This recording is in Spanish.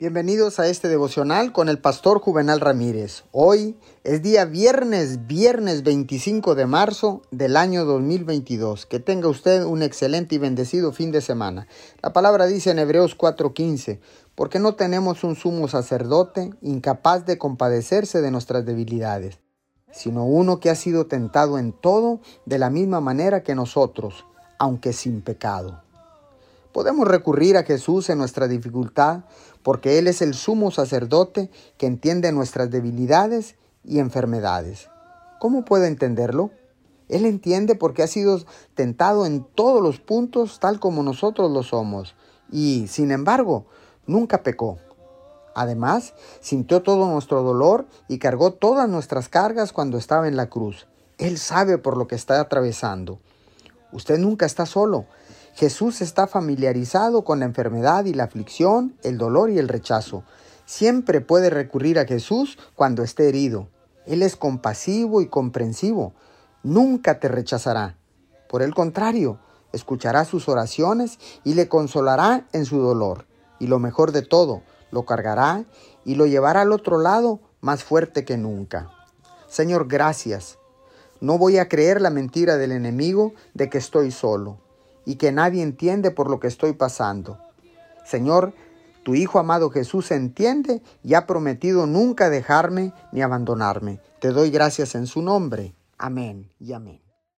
Bienvenidos a este devocional con el pastor Juvenal Ramírez. Hoy es día viernes, viernes 25 de marzo del año 2022. Que tenga usted un excelente y bendecido fin de semana. La palabra dice en Hebreos 4:15, porque no tenemos un sumo sacerdote incapaz de compadecerse de nuestras debilidades, sino uno que ha sido tentado en todo de la misma manera que nosotros, aunque sin pecado. Podemos recurrir a Jesús en nuestra dificultad porque Él es el sumo sacerdote que entiende nuestras debilidades y enfermedades. ¿Cómo puede entenderlo? Él entiende porque ha sido tentado en todos los puntos tal como nosotros lo somos y, sin embargo, nunca pecó. Además, sintió todo nuestro dolor y cargó todas nuestras cargas cuando estaba en la cruz. Él sabe por lo que está atravesando. Usted nunca está solo. Jesús está familiarizado con la enfermedad y la aflicción, el dolor y el rechazo. Siempre puede recurrir a Jesús cuando esté herido. Él es compasivo y comprensivo. Nunca te rechazará. Por el contrario, escuchará sus oraciones y le consolará en su dolor. Y lo mejor de todo, lo cargará y lo llevará al otro lado más fuerte que nunca. Señor, gracias. No voy a creer la mentira del enemigo de que estoy solo y que nadie entiende por lo que estoy pasando. Señor, tu Hijo amado Jesús entiende y ha prometido nunca dejarme ni abandonarme. Te doy gracias en su nombre. Amén y amén.